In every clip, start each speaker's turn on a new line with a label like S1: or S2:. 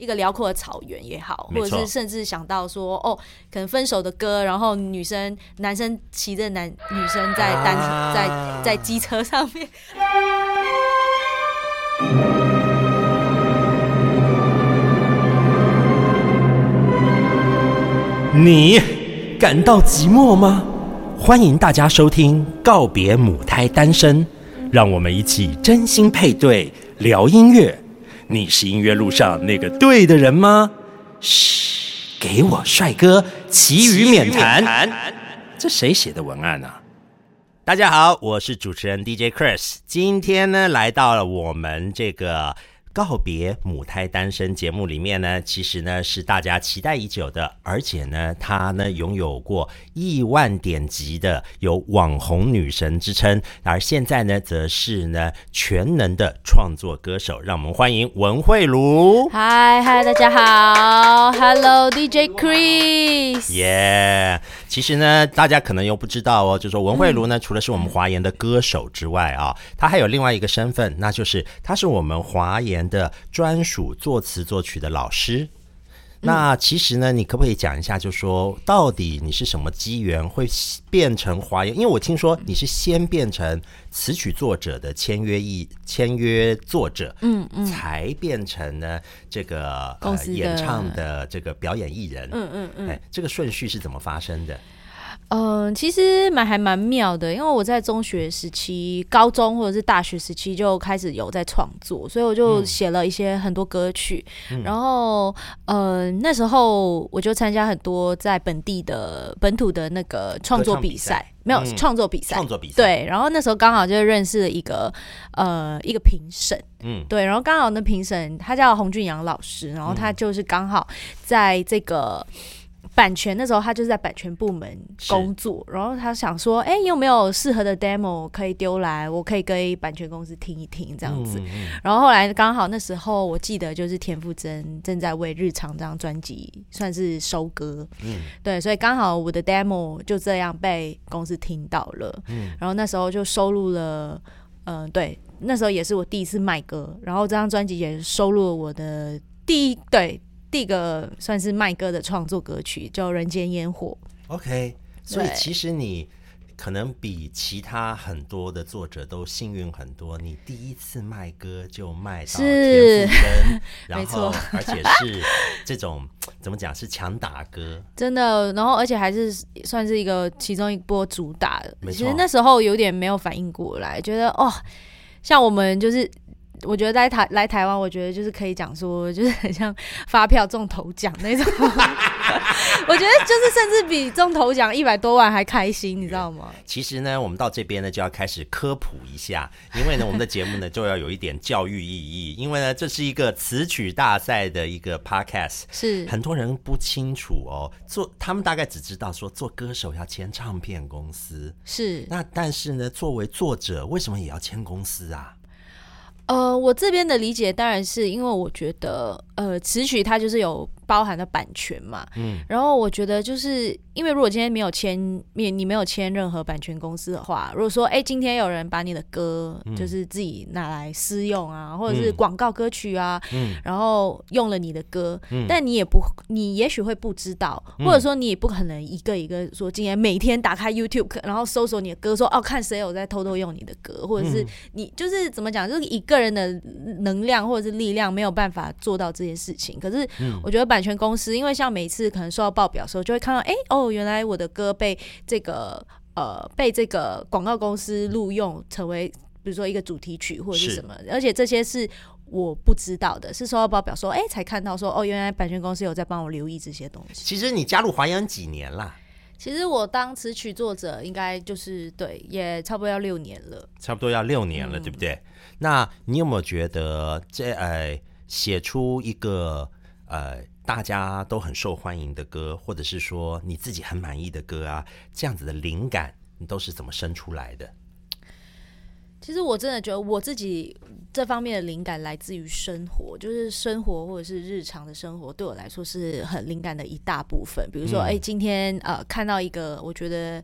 S1: 一个辽阔的草原也好，或者是甚至想到说，哦，可能分手的歌，然后女生男生骑着男女生在单、
S2: 啊
S1: 在在机车上面，
S2: 你感到寂寞吗？欢迎大家收听《告别母胎单身》，让我们一起真心配对聊音乐。你是音乐路上那个对的人吗？嘘，给我帅哥，其余免谈。这谁写的文案啊？大家好，我是主持人 DJ Chris，今天呢来到了我们这个告别母胎单身节目里面呢，其实呢是大家期待已久的，而且呢她呢拥有过亿万点击的有网红女神之称，而现在呢则是呢全能的创作歌手，让我们欢迎文慧茹。
S1: 嗨嗨，大家好，Hello DJ Chris，
S2: 耶其实呢，大家可能又不知道哦，就说文慧茹呢，除了是我们华研的歌手之外啊，她还有另外一个身份，那就是她是我们华研的专属作词作曲的老师。那其实呢，你可不可以讲一下，就说到底你是什么机缘会变成华研？因为我听说你是先变成词曲作者的签约艺签约作者，
S1: 嗯嗯
S2: 才变成呢这个呃演唱的这个表演艺人。
S1: 嗯嗯嗯。
S2: 哎，这个顺序是怎么发生的？
S1: 嗯，其实蛮还蛮妙的，因为我在中学时期、高中或者是大学时期就开始有在创作，所以我就写了一些很多歌曲。然后，呃，那时候我就参加很多在本地的本土的那个创作比赛，没有
S2: 嗯。
S1: 创作比赛，
S2: 创作比赛，，
S1: 对。然后那时候刚好就认识了一个呃一个评审，
S2: 嗯，
S1: 对，然后刚好那评审他叫洪俊阳老师，然后他就是刚好在这个版权那时候他就是在版权部门工作，然后他想说，哎，有没有适合的 demo 可以丢来，我可以跟版权公司听一听这样子。然后后来刚好那时候我记得就是田馥甄正在为《日常》这张专辑算是收割，
S2: 嗯。
S1: 对，所以刚好我的 demo 就这样被公司听到了，
S2: 嗯。
S1: 然后那时候就收录了，嗯、对，那时候也是我第一次卖歌，然后这张专辑也收录了我的第一对第一个算是卖歌的创作歌曲，叫《人间烟火》。
S2: ，OK。所以其实你可能比其他很多的作者都幸运很多，你第一次卖歌就卖到
S1: 是
S2: 田馥甄，然
S1: 没
S2: 后
S1: 错
S2: 而且是这种怎么讲是强打歌，
S1: 真的，然后而且还是算是一个其中一波主打的。其实那时候有点没有反应过来，觉得哦，像我们就是。我觉得在台来台湾，我觉得就是可以讲说，就是很像发票中头奖那种。我觉得就是甚至比中头奖一百多万还开心，你知道吗？
S2: 其实呢，我们到这边呢就要开始科普一下，因为呢，我们的节目呢就要有一点教育意义，因为呢，这是一个词曲大赛的一个 podcast，
S1: 是
S2: 很多人不清楚哦，做他们大概只知道说做歌手要签唱片公司，
S1: 是，
S2: 那但是呢，作为作者为什么也要签公司啊？
S1: 呃，我这边的理解当然是因为我觉得，呃，词曲它就是有包含的版权嘛，
S2: 嗯。
S1: 然后我觉得就是因为如果今天没有签，你你没有签任何版权公司的话，如果说哎今天有人把你的歌就是自己拿来私用啊，或者是
S2: 嗯。
S1: 广告歌曲啊，
S2: 嗯。
S1: 然后用了你的歌，
S2: 嗯。
S1: 但你也不你也许会不知道，或者说你也不可能一个一个说今天每天打开 YouTube 然后搜索你的歌，说哦看谁有在偷偷用你的歌，或者是
S2: 嗯。
S1: 你就是怎么讲，就是一个人的能量或者是力量没有办法做到这件事情。可是
S2: 嗯。
S1: 我觉得版权公司，因为像每次可能收到报表的时候，就会看到，哎、哦，原来我的歌被这个呃被这个广告公司录用，成为比如说一个主题曲或者是
S2: 是
S1: 什么，而且这些是。我不知道的，是收到报表说，哎、才看到说，哦，原来版权公司有在帮我留意这些东西。
S2: 其实你加入华阳几年啦？
S1: 其实我当词曲作者，应该就是对，也差不多要六年了。
S2: 差不多要六年了，
S1: 嗯
S2: 对不对？那你有没有觉得这呃写出一个呃大家都很受欢迎的歌，或者是说你自己很满意的歌啊，这样子的灵感你都是怎么生出来的？
S1: 其实我真的觉得我自己这方面的灵感来自于生活，就是生活或者是日常的生活，对我来说是很灵感的一大部分。比如说，
S2: 嗯
S1: 哎、今天呃看到一个我觉得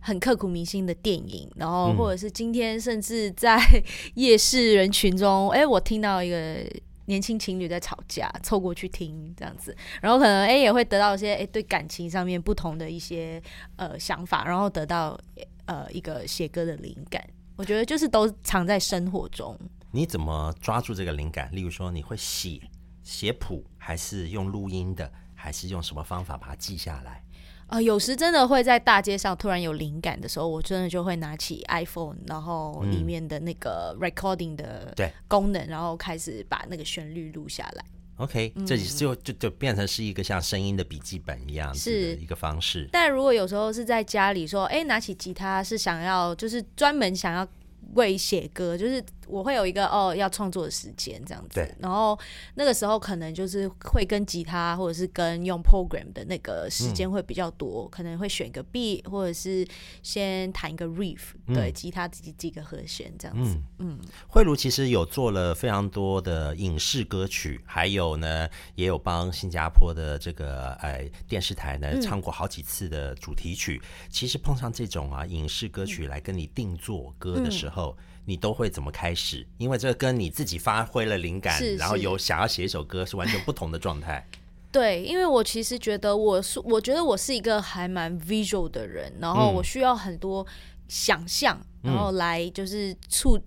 S1: 很刻骨铭心的电影，然后
S2: 嗯
S1: 或者是今天甚至在 夜市人群中，哎、我听到一个年轻情侣在吵架，凑过去听这样子，然后可能哎也会得到一些哎对感情上面不同的一些呃想法，然后得到呃一个写歌的灵感。我觉得就是都藏在生活中。
S2: 你怎么抓住这个灵感？例如说，你会写写谱，还是用录音的，还是用什么方法把它记下来？
S1: 啊，有时真的会在大街上突然有灵感的时候，我真的就会拿起 iPhone，然后里面的那个 recording 的
S2: 对
S1: 功能，然后开始把那个旋律录下来。
S2: OK，这就就就变成是一个像声音的笔记本一样
S1: 是
S2: 一个方式。
S1: 但如果有时候是在家里说，哎，拿起吉他是想要，就是专门想要为写歌，就是我会有一个哦要创作的时间这样子。
S2: 对，
S1: 然后那个时候可能就是会跟吉他或者是跟用 program 的那个时间会比较多，可能会选个 beat 或者是先弹一个 riff，、对，吉他几几个和弦这样子，
S2: 嗯。慧茹其实有做了非常多的影视歌曲，还有呢，也有帮新加坡的这个呃电视台呢唱过好几次的主题曲。其实碰上这种啊影视歌曲来跟你定做歌的时候，你都会怎么开始？因为这跟你自己发挥了灵感，
S1: 是是
S2: 然后有想要写一首歌是完全不同的状态。
S1: 对，因为我其实觉得我是，我觉得我是一个还蛮 visual 的人，然后
S2: 嗯
S1: 我需要很多想象，然后来就是促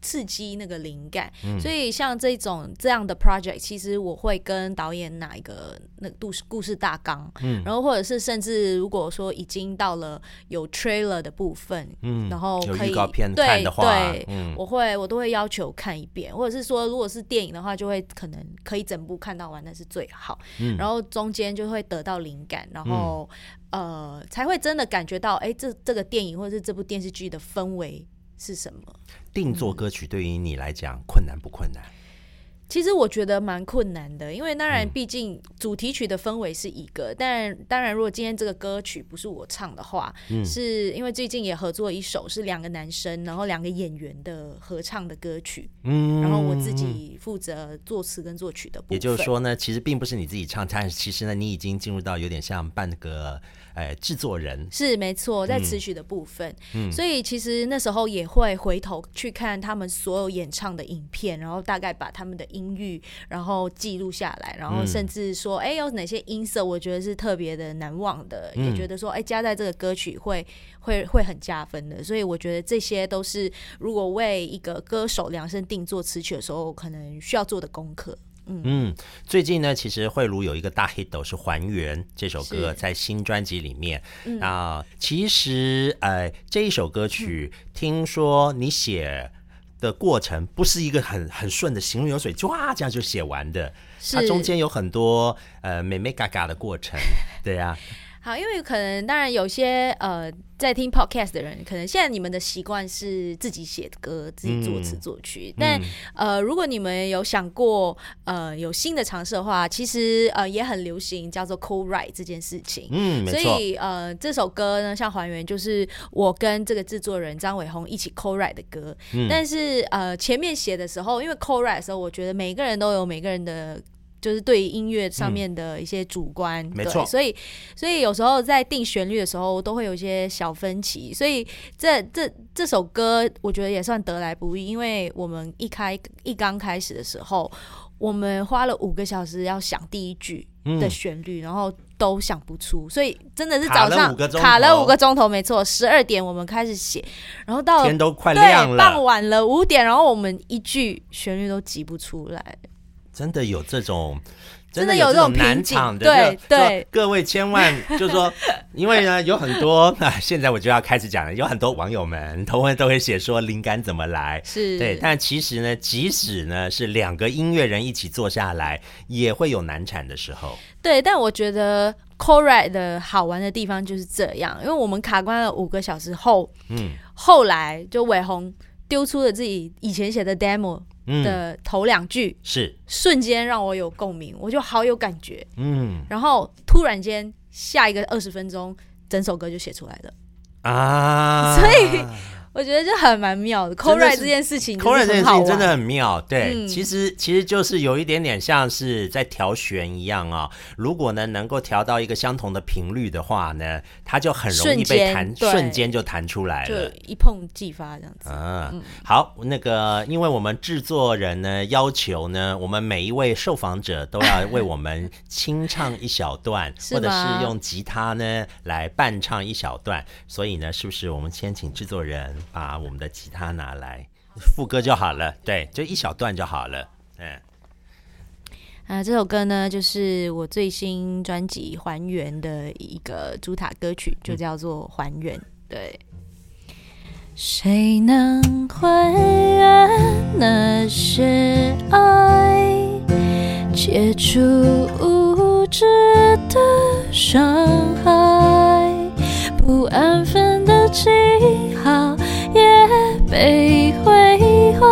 S1: 刺激那个灵感。
S2: 嗯。
S1: 所以像这种这样的 project，其实我会跟导演拿一个那个故事故事大纲，
S2: 嗯。
S1: 然后或者是甚至如果说已经到了有 trailer 的部分，
S2: 嗯
S1: 然后可以对对，
S2: 嗯。
S1: 我会我都会要求看一遍，或者是说如果是电影的话，就会可能可以整部看到完，那是最好。
S2: 嗯。
S1: 然后中间就会得到灵感，然后、呃才会真的感觉到，哎，这这个电影或者是这部电视剧的氛围是什么。
S2: 定做歌曲对于你来讲困难不困难？
S1: 其实我觉得蛮困难的，因为当
S2: 嗯
S1: 然，毕竟主题曲的氛围是一个，但当然，如果今天这个歌曲不是我唱的话，
S2: 嗯
S1: 是因为最近也合作一首是两个男生，然后两个演员的合唱的歌曲，
S2: 嗯
S1: 然后我自己负责作词跟作曲的部分。
S2: 也就是说呢，其实并不是你自己唱，但是其实呢，你已经进入到有点像半个呃制作人。
S1: 是没错，
S2: 嗯。
S1: 在词曲的部分，嗯。所以其实那时候也会回头去看他们所有演唱的影片，然后大概把他们的音域，然后记录下来，然后甚至说，哎、有哪些音色我觉得是特别的难忘的，也觉得说，哎、加在这个歌曲会会会很加分的，所以我觉得这些都是如果为一个歌手量身定做词曲的时候，可能需要做的功课。
S2: 嗯，最近呢，其实慧茹有一个大 hit 是《还原》这首歌，在新专辑里面。
S1: 嗯。
S2: 啊、其实呃，这一首歌曲，听说你写的过程不是一个很很顺的行云流水，就啊这样就写完的，它中间有很多呃美美嘎嘎的过程。对呀、
S1: 好，因为可能当然有些呃在听 podcast 的人，可能现在你们的习惯是自己写歌、自己作词
S2: 嗯
S1: 作曲，但呃如果你们有想过呃有新的尝试的话，其实呃也很流行叫做 co-write 这件事情。
S2: 嗯，没
S1: 所。以呃，这首歌呢，像还原，就是我跟这个制作人张伟宏一起 co-write 的歌。
S2: 嗯
S1: 但是呃，前面写的时候，因为 co-write 的时候，我觉得每个人都有每个人的。就是对于音乐上面的一些主观，对
S2: 没错
S1: 所以所以有时候在定旋律的时候，都会有一些小分歧。所以这这这首歌，我觉得也算得来不易，因为我们一开一刚开始的时候，我们花了五个小时要想第一句的旋律，然后都想不出，所以真的是早上卡了五个钟头，没错，十二点我们开始写，然后到
S2: 天都快亮
S1: 对傍，晚了五点，然后我们一句旋律都挤不出来。
S2: 真的有这种。
S1: 真的
S2: 有
S1: 有这种
S2: 难
S1: 瓶颈
S2: 场的，
S1: 对对
S2: 各位千万就是说，因为呢有很多啊，现在我就要开始讲了，有很多网友们都会都会写说灵感怎么来，
S1: 是，
S2: 对，但其实呢，即使呢是两个音乐人一起坐下来，也会有难产的时候。
S1: 对，但我觉得 c o r e 的好玩的地方就是这样，因为我们卡关了五个小时后，
S2: 嗯
S1: 后来就伟宏丢出了自己以前写的 demo
S2: 嗯，
S1: 的头两句，
S2: 是，
S1: 瞬间让我有共鸣，我就好有感觉。
S2: 嗯
S1: 然后突然间下一个二十分钟，整首歌就写出来了。
S2: 啊，
S1: 所以我觉得就很蛮妙的。
S2: 真
S1: co
S2: 的
S1: write 这件事情
S2: c o
S1: 就是
S2: r 这件事情真的很妙，对，
S1: 嗯
S2: 其实其实就是有一点点像是在调弦一样啊、如果呢能够调到一个相同的频率的话呢，它就很容易被弹，瞬间就弹出来
S1: 就
S2: 了。
S1: 一碰即发这样子。
S2: 嗯，好，那个，因为我们制作人呢要求呢，我们每一位受访者都要为我们清唱一小段，或者是用吉他呢来伴唱一小段。所以呢，是不是我们先请制作人把我们的吉他拿来，副歌就好了，对，就一小段就好了，嗯。
S1: 啊，这首歌呢，就是我最新专辑《还原》的一个主打歌曲，就叫做《还原》。对，谁能还原那些爱，解除无知的伤害？不安分的记号也被毁坏，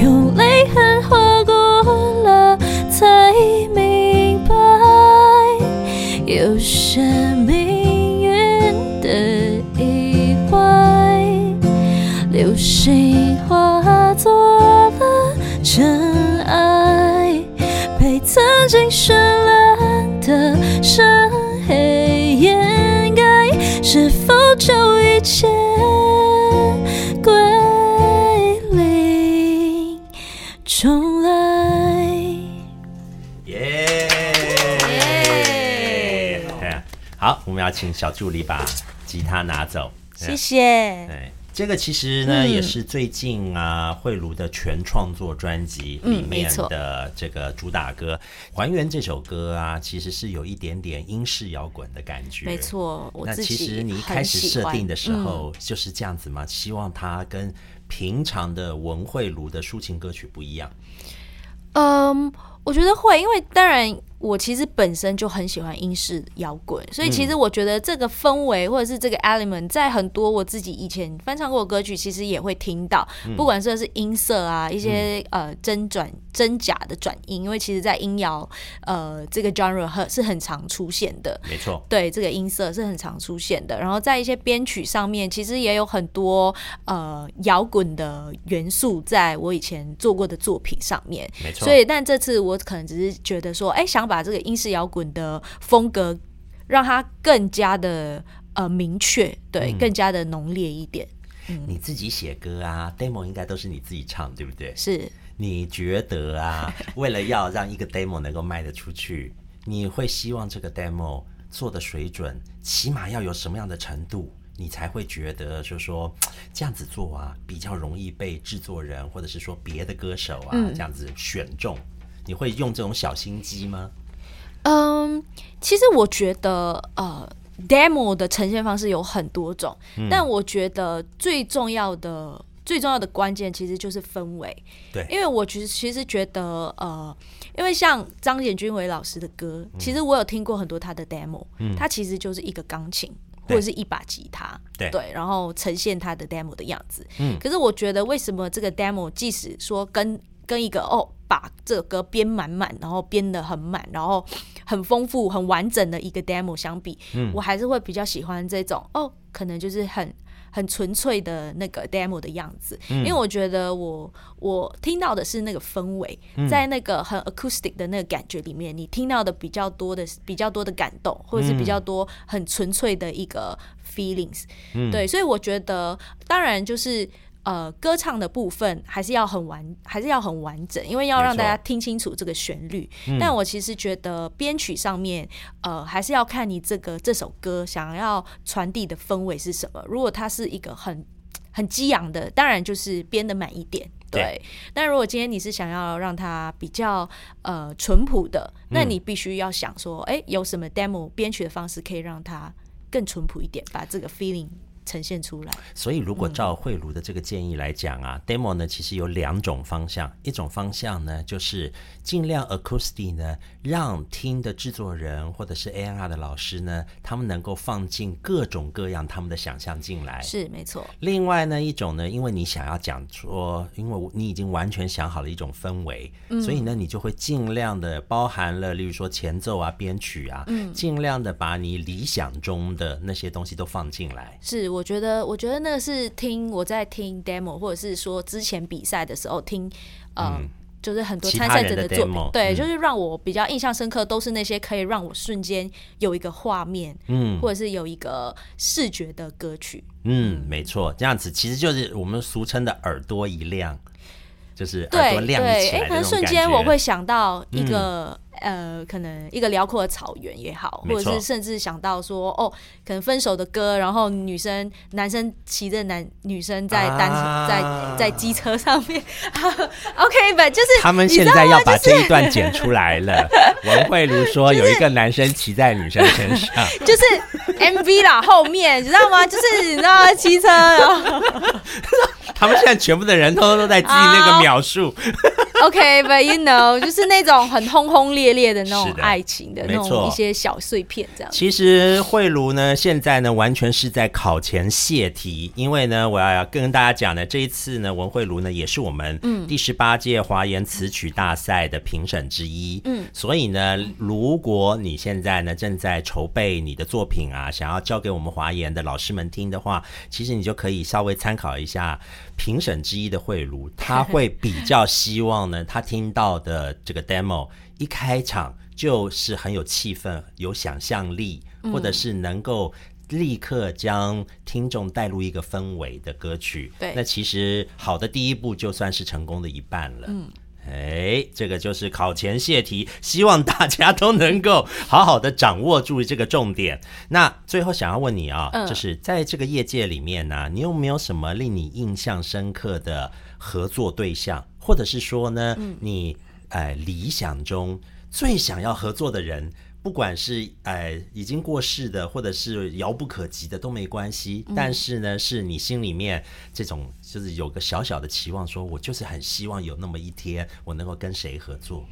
S1: 用泪痕划过了，才明白，有些命运的意外，流星化作了尘埃，被曾经绚烂的深黑掩盖，是否就一切
S2: 请小助理把吉他拿走。
S1: 谢谢。
S2: 对，这个其实呢、
S1: 嗯
S2: 也是最近啊慧茹的全创作专辑里面的这个主打歌《还原》这首歌啊，其实是有一点点英式摇滚的感觉。
S1: 没。错，我
S2: 那其实你一开始设定的时
S1: 嗯
S2: 候就是这样子吗？希望它跟平常的文慧茹的抒情歌曲不一样。
S1: 嗯，我觉得会，因为当然我其实本身就很喜欢英式摇滚，所以其实我觉得这个氛围或者是这个 element 在很多我自己以前翻唱过的歌曲，其实也会听到，不管说是音色啊，一些、呃真转真假的转音，因为其实在音摇呃这个 genre 很是很常出现的。
S2: 没错，
S1: 对这个音色是很常出现的，然后在一些编曲上面，其实也有很多呃摇滚的元素，在我以前做过的作品上面。
S2: 没错。
S1: 所以，但这次我可能只是觉得说，哎、想把这个英式摇滚的风格让它更加的呃明确，对，
S2: 嗯
S1: 更加的浓烈一点。
S2: 你自己写歌啊，demo 应该都是你自己唱，对不对？
S1: 是，
S2: 你觉得啊，为了要让一个 demo 能够卖得出去，你会希望这个 demo 做的水准起码要有什么样的程度，你才会觉得就是说这样子做啊，比较容易被制作人或者是说别的歌手啊、
S1: 嗯
S2: 这样子选中？你会用这种小心机吗？
S1: 嗯，其实我觉得呃，demo 的呈现方式有很多种，
S2: 嗯。
S1: 但我觉得最重要的。最重要的关键其实就是氛围，
S2: 对。
S1: 因为我其实其实觉得，呃，因为像张简君伟老师的歌，其实我有听过很多他的 demo，嗯、他其实就是一个钢琴或者是一把吉他，
S2: 对
S1: 然后呈现他的 demo 的样子。
S2: 嗯。
S1: 可是我觉得为什么这个 demo 即使说跟跟一个哦把这个歌编满满，然后编的很满，然后很丰富、很完整的一个 demo 相比，我还是会比较喜欢这种哦，可能就是很。很纯粹的那个 demo 的样子，因为我觉得我我听到的是那个氛围，在那个很 acoustic 的那个感觉里面，你听到的比较多的比较多的感动，或者是比较多很纯粹的一个 feelings，、对，所以我觉得当然就是。呃，歌唱的部分还是要很完，还是要很完整，因为要让大家听清楚这个旋律。但我其实觉得编曲上面，呃，还是要看你这个这首歌想要传递的氛围是什么。如果它是一个很很激昂的，当然就是编的满一点。
S2: 对
S1: 对，但如果今天你是想要让它比较呃淳朴的，那你必须要想说，哎、有什么 demo 编曲的方式可以让它更淳朴一点，把这个 feeling 呈现出来。
S2: 所以，如果照慧茹的这个建议来讲啊、d e m o 呢其实有两种方向，一种方向呢就是尽量 acoustic 呢，让听的制作人或者是 A&R 的老师呢，他们能够放进各种各样他们的想象进来。
S1: 是没错，
S2: 另外呢一种呢，因为你想要讲说，因为你已经完全想好了一种氛围，所以呢你就会尽量的包含了，例如说前奏啊、编曲啊，嗯尽量的把你理想中的那些东西都放进来。
S1: 是我觉得，我觉得那个是听我在听 demo，或者是说之前比赛的时候听，呃，就是很多参赛者
S2: 的
S1: 作品，对，就是让我比较印象深刻，都是那些可以让我瞬间有一个画面，嗯，或者是有一个视觉的歌曲。
S2: 嗯，没错，这样子其实就是我们俗称的耳朵一亮，就是耳朵亮起来
S1: 可能瞬间我会想到一个。呃，可能一个辽阔的草原也好，或者是甚至想到说，哦，可能分手的歌，然后女生、男生骑着男女生在单在在机车上面，OK 吧？就是
S2: 他们现在要把这一段剪出来了。文慧如说，有一个男生骑在女生身上，
S1: 就是 MV 啦，后面你知道吗？就是你知道 骑车，然后
S2: 他们现在全部的人都都在记那个秒数。
S1: OK，but you know，就是那种很轰轰烈烈的那种爱情的那种一些小碎片，这样。
S2: 其实慧茹呢，现在呢，完全是在考前泄题，因为呢，我要跟大家讲呢，这一次呢，文慧茹呢，也是我们第十八届华研词曲大赛的评审之一。嗯，所以呢，如果你现在呢正在筹备你的作品啊，想要交给我们华研的老师们听的话，其实你就可以稍微参考一下。评审之一的慧茹，他会比较希望呢，他听到的这个 demo 一开场就是很有气氛、有想象力，或者是能够立刻将听众带入一个氛围的歌曲。
S1: 对，
S2: 那其实好的第一步就算是成功的一半了。嗯。哎，这个就是考前泄题，希望大家都能够好好的掌握住这个重点。那最后想要问你啊，就是在这个业界里面呢，你有没有什么令你印象深刻的合作对象，或者是说呢，你哎理想中最想要合作的人？不管是呃已经过世的，或者是遥不可及的都没关系，但是呢，是你心里面这种就是有个小小的期望，说我就是很希望有那么一天，我能够跟谁合作。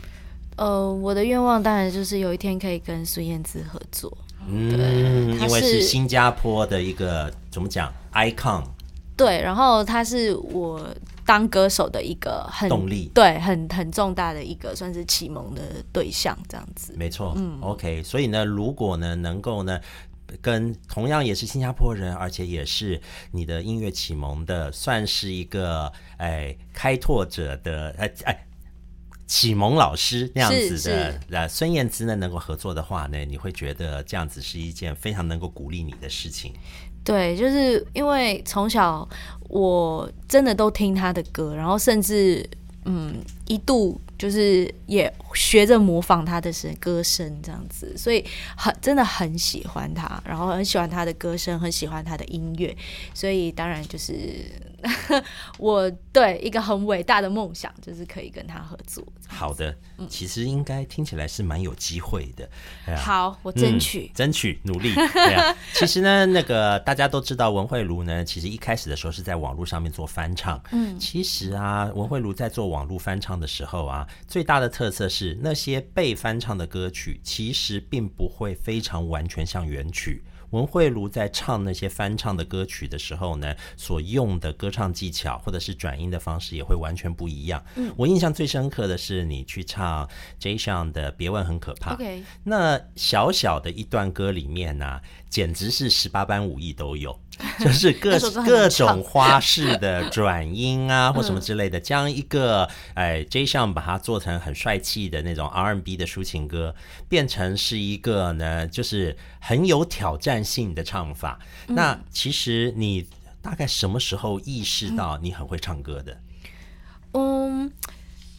S1: 呃，我的愿望当然就是有一天可以跟孙燕姿合作。
S2: 嗯，因为是新加坡的一个怎么讲 icon。
S1: 对，然后他是我。当歌手的一个很
S2: 动力，
S1: 对，很很重大的一个算是启蒙的对象，这样子。
S2: 没错，嗯，OK。所以呢，如果呢能够呢跟同样也是新加坡人，而且也是你的音乐启蒙的，算是一个哎开拓者的哎哎启蒙老师那样子的呃孙燕姿呢能够合作的话呢，你会觉得这样子是一件非常能够鼓励你的事情。
S1: 对，就是因为从小我真的都听他的歌，然后甚至嗯一度就是也学着模仿他的声歌声这样子，所以很真的很喜欢他，然后很喜欢他的歌声，很喜欢他的音乐，所以当然就是。我对一个很伟大的梦想，就是可以跟他合作。
S2: 好的，其实应该听起来是蛮有机会的。
S1: 好，我争取，
S2: 争取，努力。对啊，其实呢，那个大家都知道，文慧茹呢，其实一开始的时候是在网络上面做翻唱。嗯，其实啊，文慧茹在做网络翻唱的时候啊，最大的特色是那些被翻唱的歌曲，其实并不会非常完全像原曲。文慧茹在唱那些翻唱的歌曲的时候呢，所用的歌唱技巧或者是转音的方式也会完全不一样。嗯，我印象最深刻的是你去唱 J 上的《别问很可怕》。
S1: OK，
S2: 那小小的一段歌里面呢，简直是十八般武艺都有。就是各各种花式的转音啊，或什么之类的，将一个哎 J 项把它做成很帅气的那种 R&B 的抒情歌，变成是一个呢，就是很有挑战性的唱法。那其实你大概什么时候意识到你很会唱歌的？
S1: 嗯。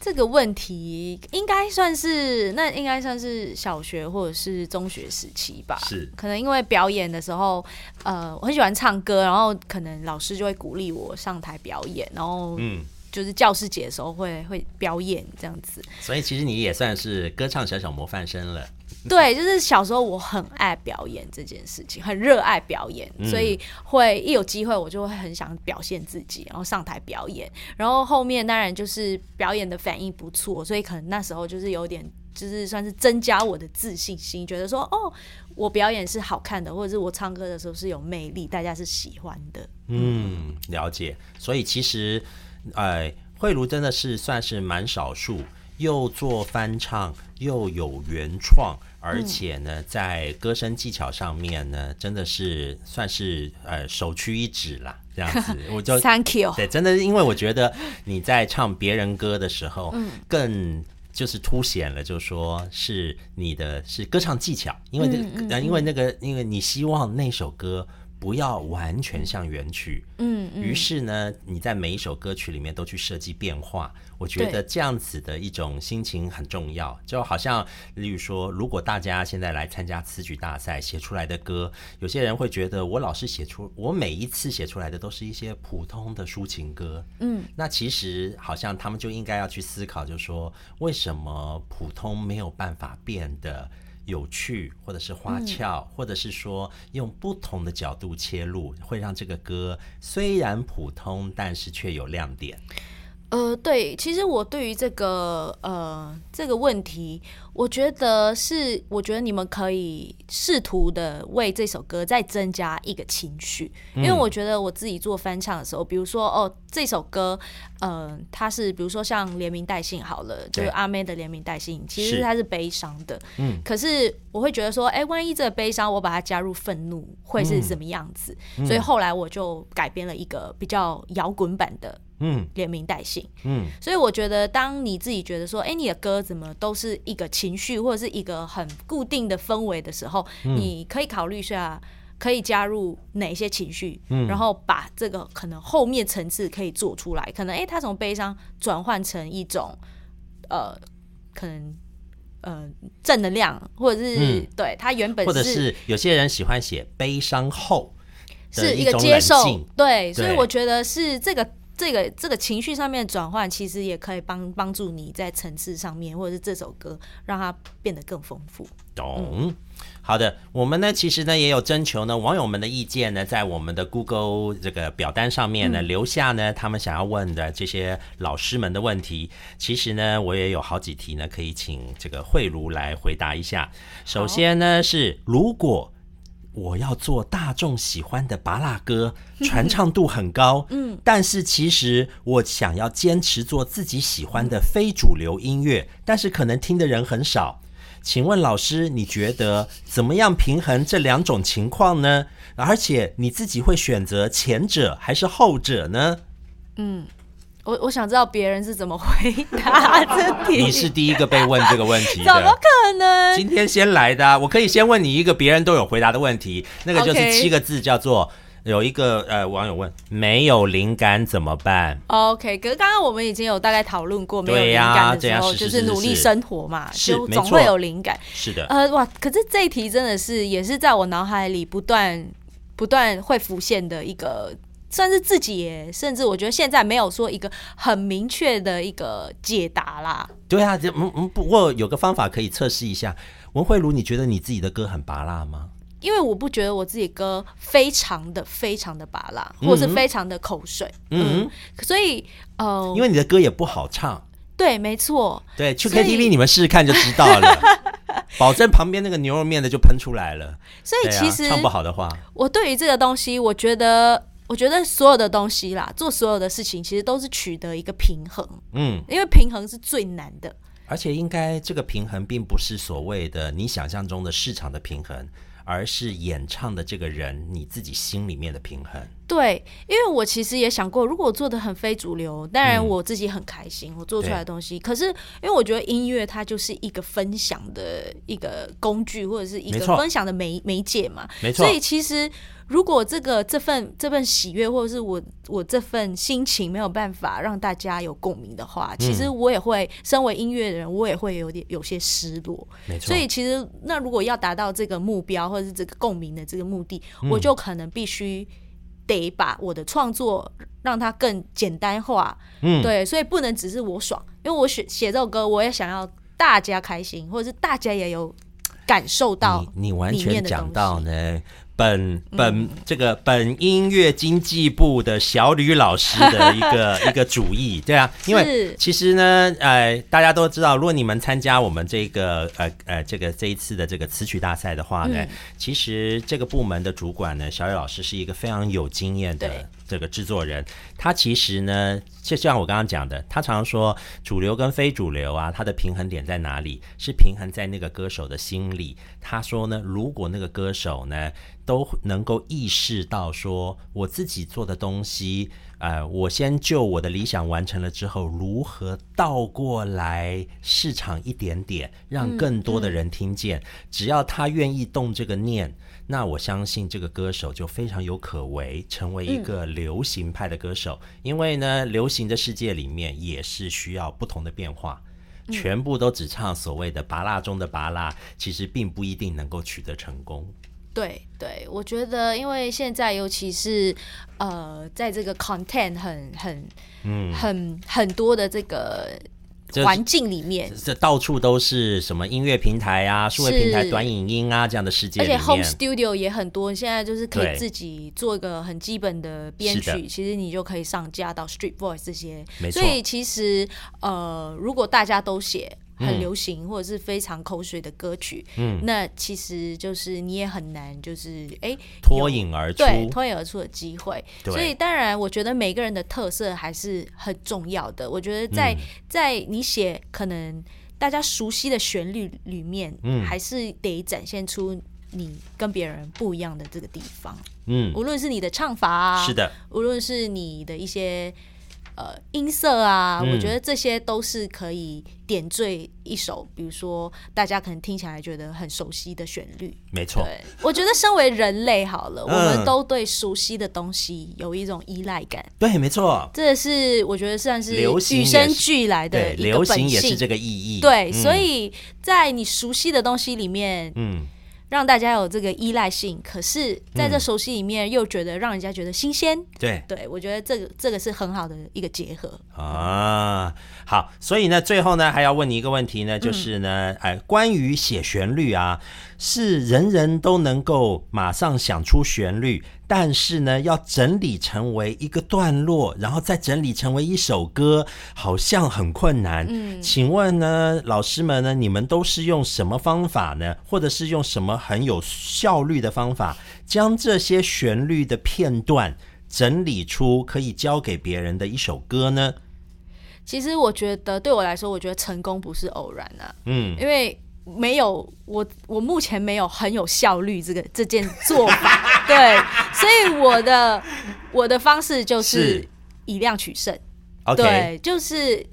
S1: 这个问题应该算是，那应该算是小学或者是中学时期吧。
S2: 是，
S1: 可能因为表演的时候，呃，我很喜欢唱歌，然后可能老师就会鼓励我上台表演，然后嗯。就是教师节的时候会会表演这样子，
S2: 所以其实你也算是歌唱小小模范生了。
S1: 对，就是小时候我很爱表演这件事情，很热爱表演，所以会一有机会我就会很想表现自己，然后上台表演。然后后面当然就是表演的反应不错，所以可能那时候就是有点就是算是增加我的自信心，觉得说哦，我表演是好看的，或者是我唱歌的时候是有魅力，大家是喜欢的。
S2: 嗯，了解。所以其实。哎，慧茹真的是算是蛮少数，又做翻唱又有原创，而且呢，在歌声技巧上面呢，真的是算是呃首屈一指啦。这样子，我就
S1: Thank you。
S2: 对，真的是，因为我觉得你在唱别人歌的时候，嗯更就是凸显了，就说是你的是歌唱技巧，因为这，因为那个，因为你希望那首歌。不要完全像原曲，嗯，于是呢，你在每一首歌曲里面都去设计变化。我觉得这样子的一种心情很重要，就好像，例如说，如果大家现在来参加词曲大赛，写出来的歌，有些人会觉得我老是写出，我每一次写出来的都是一些普通的抒情歌，嗯，那其实好像他们就应该要去思考，就说为什么普通没有办法变得。有趣，或者是花俏，或者是说用不同的角度切入，会让这个歌虽然普通，但是却有亮点。
S1: 呃，对，其实我对于这个呃这个问题，我觉得是，我觉得你们可以试图的为这首歌再增加一个情绪，因为我觉得我自己做翻唱的时候，比如说哦这首歌，呃，它是比如说像连名带姓好了，就是阿妹的连名带姓，其实它是悲伤的，嗯，可是我会觉得说，哎，万一这个悲伤我把它加入愤怒，会是什么样子？所以后来我就改编了一个比较摇滚版的。嗯，连名带姓。嗯，所以我觉得，当你自己觉得说，哎，你的歌怎么都是一个情绪或者是一个很固定的氛围的时候，你可以考虑一下，可以加入哪些情绪，然后把这个可能后面层次可以做出来。可能，哎，他从悲伤转换成一种，呃，可能，呃，正能量，或者是对他原本，
S2: 或者是有些人喜欢写悲伤后
S1: 是一个接受，对，所以我觉得是这个。这个这个情绪上面转换，其实也可以帮帮助你在层次上面，或者是这首歌让它变得更丰富。
S2: 懂，好的，我们呢其实呢也有征求呢网友们的意见呢，在我们的 Google 这个表单上面呢留下呢他们想要问的这些老师们的问题。其实呢我也有好几题呢可以请这个慧茹来回答一下。首先呢是如果。我要做大众喜欢的拔拉歌，传唱度很高。嗯，但是其实我想要坚持做自己喜欢的非主流音乐，但是可能听的人很少。请问老师，你觉得怎么样平衡这两种情况呢？而且你自己会选择前者还是后者呢？嗯。
S1: 我我想知道别人是怎么回答这题。
S2: 你是第一个被问这个问题的，
S1: 怎么可能？
S2: 今天先来的，我可以先问你一个别人都有回答的问题，那个就是七个字，叫做有一个呃网友问，没有灵感怎么办
S1: ？OK，可是刚刚我们已经有大概讨论过，没有灵感的时候就是努力生活嘛，就总会有灵感。
S2: 是的，
S1: 呃哇，可是这一题真的是也是在我脑海里不断不断会浮现的一个。算是自己耶，甚至我觉得现在没有说一个很明确的一个解答啦。
S2: 对啊，嗯嗯，不过有个方法可以测试一下。文慧茹，你觉得你自己的歌很拔辣吗？
S1: 因为我不觉得我自己歌非常的非常的拔辣，或是非常的口水。嗯，所以
S2: 呃，因为你的歌也不好唱。
S1: 对，没错。
S2: 对，去 KTV 你们试试看就知道了，保证旁边那个牛肉面的就喷出来了。
S1: 所以其实
S2: 唱不好的话，
S1: 我对于这个东西，我觉得。我觉得所有的东西啦，做所有的事情，其实都是取得一个平衡。嗯，因为平衡是最难的。
S2: 而且，应该这个平衡并不是所谓的你想象中的市场的平衡，而是演唱的这个人你自己心里面的平衡。
S1: 对，因为我其实也想过，如果我做的很非主流，当然我自己很开心，我做出来的东西。可是，因为我觉得音乐它就是一个分享的一个工具，或者是一个分享的媒媒介嘛。
S2: 没错。
S1: 所以其实。如果这个这份这份喜悦，或者是我我这份心情没有办法让大家有共鸣的话，其实我也会身为音乐人，我也会有点有些失落。
S2: 没错。
S1: 所以其实那如果要达到这个目标，或者是这个共鸣的这个目的，我就可能必须得把我的创作让它更简单化。嗯，对，所以不能只是我爽，因为我写写这首歌，我也想要大家开心，或者是大家也有感受到
S2: 你完全讲到呢。本本这个本音乐经济部的小吕老师的一个 一个主意，对啊，因为其实呢，呃，大家都知道，如果你们参加我们这个呃呃这个这一次的这个词曲大赛的话呢，其实这个部门的主管呢，小吕老师是一个非常有经验的这个制作人，他其实呢，就像我刚刚讲的，他常常说主流跟非主流啊，它的平衡点在哪里？是平衡在那个歌手的心里。他说呢，如果那个歌手呢都能够意识到说，我自己做的东西，呃，我先就我的理想完成了之后，如何倒过来市场一点点，让更多的人听见，只要他愿意动这个念。那我相信这个歌手就非常有可为，成为一个流行派的歌手。因为呢，流行的世界里面也是需要不同的变化，全部都只唱所谓的拔蜡中的拔蜡，其实并不一定能够取得成功。
S1: 对对，我觉得，因为现在尤其是呃，在这个 content 很很嗯很很多的这个。环境里面，
S2: 这到处都是什么音乐平台啊、数位平台、短影音啊这样的世界，而
S1: 且 home studio 也很多。现在就是可以自己做一个很基本的编曲，其实你就可以上架到 Street Voice 这些。所以其实呃，如果大家都写。很流行或者是非常口水的歌曲，嗯，那其实就是你也很难，就是哎
S2: 脱颖而出，
S1: 对脱颖而出的机会。所以当然，我觉得每个人的特色还是很重要的。我觉得在在你写可能大家熟悉的旋律里面，嗯，还是得展现出你跟别人不一样的这个地方。嗯，无论是你的唱法啊，
S2: 是的，
S1: 无论是你的一些。呃，音色啊，我觉得这些都是可以点缀一首，比如说大家可能听起来觉得很熟悉的旋律。
S2: 没错，
S1: 我觉得身为人类，好了，我们都对熟悉的东西有一种依赖感。
S2: 对，没错，
S1: 这是我觉得算是与生俱来的一个本性，
S2: 也是这个意义。
S1: 对，所以在你熟悉的东西里面，嗯。让大家有这个依赖性，可是在这熟悉里面又觉得让人家觉得新鲜。
S2: 对，
S1: 对我觉得这个这个是很好的一个结合
S2: 啊。好，所以呢，最后呢，还要问你一个问题呢，就是呢，哎，关于写旋律啊，是人人都能够马上想出旋律。但是呢，要整理成为一个段落，然后再整理成为一首歌，好像很困难。嗯，请问呢，老师们呢，你们都是用什么方法呢？或者是用什么很有效率的方法，将这些旋律的片段整理出可以交给别人的一首歌呢？
S1: 其实我觉得，对我来说，我觉得成功不是偶然啊。嗯，因为。没有，我我目前没有很有效率这个 这件做法，对，所以我的我的方式就是以量取胜，对，就是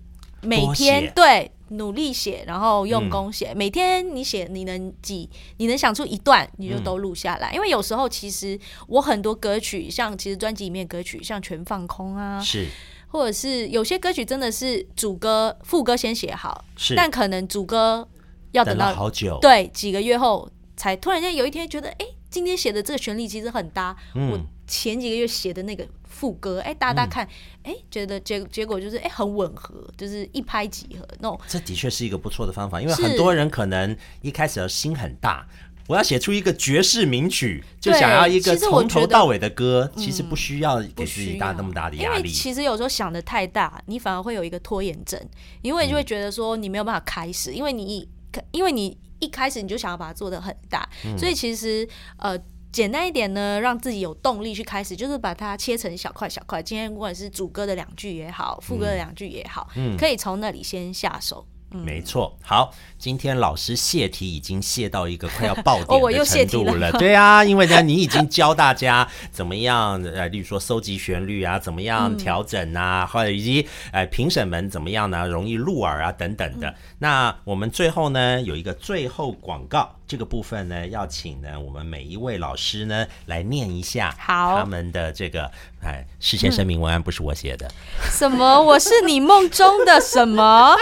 S1: 每天对努力写，然后用功写，每天你写你能几，你能想出一段，你就都录下来，因为有时候其实我很多歌曲，像其实专辑里面歌曲，像全放空啊，
S2: 是，
S1: 或者是有些歌曲真的是主歌副歌先写好，是，但可能主歌。要等到
S2: 好久，
S1: 对，几个月后才突然间有一天觉得，哎，今天写的这个旋律其实很搭。嗯我前几个月写的那个副歌，哎，大家看，哎，觉得结结果就是，哎，很吻合，就是一拍即合。那种
S2: 这的确是一个不错的方法，因为很多人可能一开始的心很大，我要写出一个绝世名曲，就想要一个从头到尾的歌，其实不需要给自己大那么大的压力。
S1: 其实有时候想的太大，你反而会有一个拖延症，因为就会觉得说你没有办法开始，因为你。因为你一开始你就想要把它做的很大，所以其实呃简单一点呢，让自己有动力去开始，就是把它切成小块小块。今天不管是主歌的两句也好，副歌的两句也好，可以从那里先下手。
S2: 没错，好，今天老师泄题已经泄到一个快要爆点的程度了。对啊，因为呢，你已经教大家怎么样，呃，例如说搜集旋律啊，怎么样调整啊，或者以及呃评审们怎么样呢，容易入耳啊等等的。那我们最后呢，有一个最后广告。这个部分呢，要请呢我们每一位老师呢来念一下他们的这个哎事先声明文案，不是我写的。
S1: 什么？我是你梦中的什么？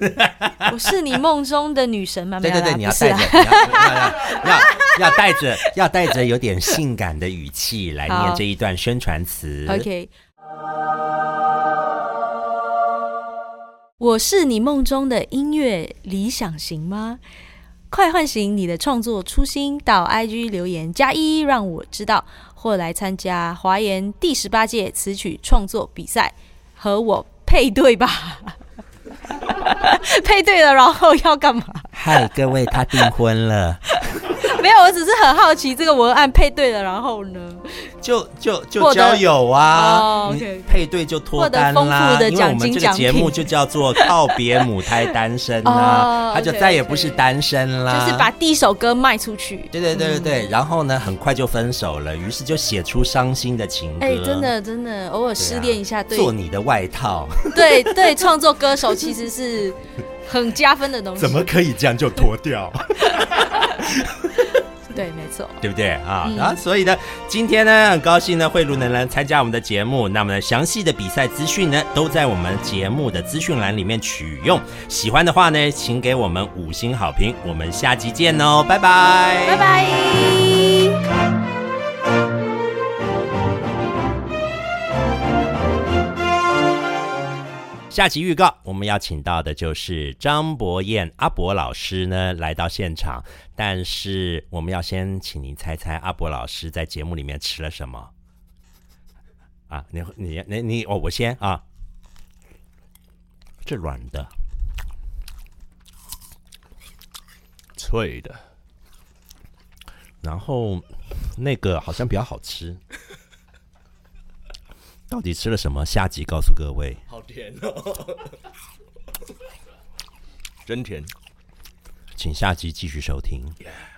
S1: 我是你梦中的女神吗？
S2: 对对对，你要带着，要要要带着，要带着有点性感的语气来念这一段宣传词。
S1: OK，我是你梦中的音乐理想型吗？快唤醒你的创作初心，到 IG 留言加一，让我知道，或来参加华研第十八届词曲创作比赛，和我配对吧。配对了，然后要干嘛？
S2: 嗨，各位，他订婚了。
S1: 没有，我只是很好奇，这个文案配对了，然后呢？
S2: 就就就交友啊配对就脱单啦
S1: 丰富。的
S2: 因为我们这个节目就叫做告别母胎单身啊
S1: 哦，
S2: 他就再也不是单身啦，
S1: 就是把第一首歌卖出去。
S2: 对对对对对，然后呢，很快就分手了，于是就写出伤心的情歌。
S1: 哎、真的真的，偶尔失恋一下，对
S2: 做你的外套，
S1: 对对，创作歌手其实是很加分的东西。
S2: 怎么可以这样就脱掉？
S1: 对，没错。
S2: 对不对啊？
S1: 嗯
S2: 然后所以呢，今天呢，很高兴呢，慧茹能来参加我们的节目。那么呢，详细的比赛资讯呢，都在我们节目的资讯栏里面取用。喜欢的话呢，请给我们五星好评。我们下集见哦，拜拜，
S1: 拜拜。
S2: 下集预告，我们要请到的就是张博彦阿博老师呢来到现场，但是我们要先请您猜猜阿博老师在节目里面吃了什么？啊？你你你你哦，我先啊，这软的，
S3: 脆的，
S2: 然后那个好像比较好吃，到底吃了什么？下集告诉各位。
S3: 好甜哦，真甜。
S2: 请下集继续收听。
S3: Yeah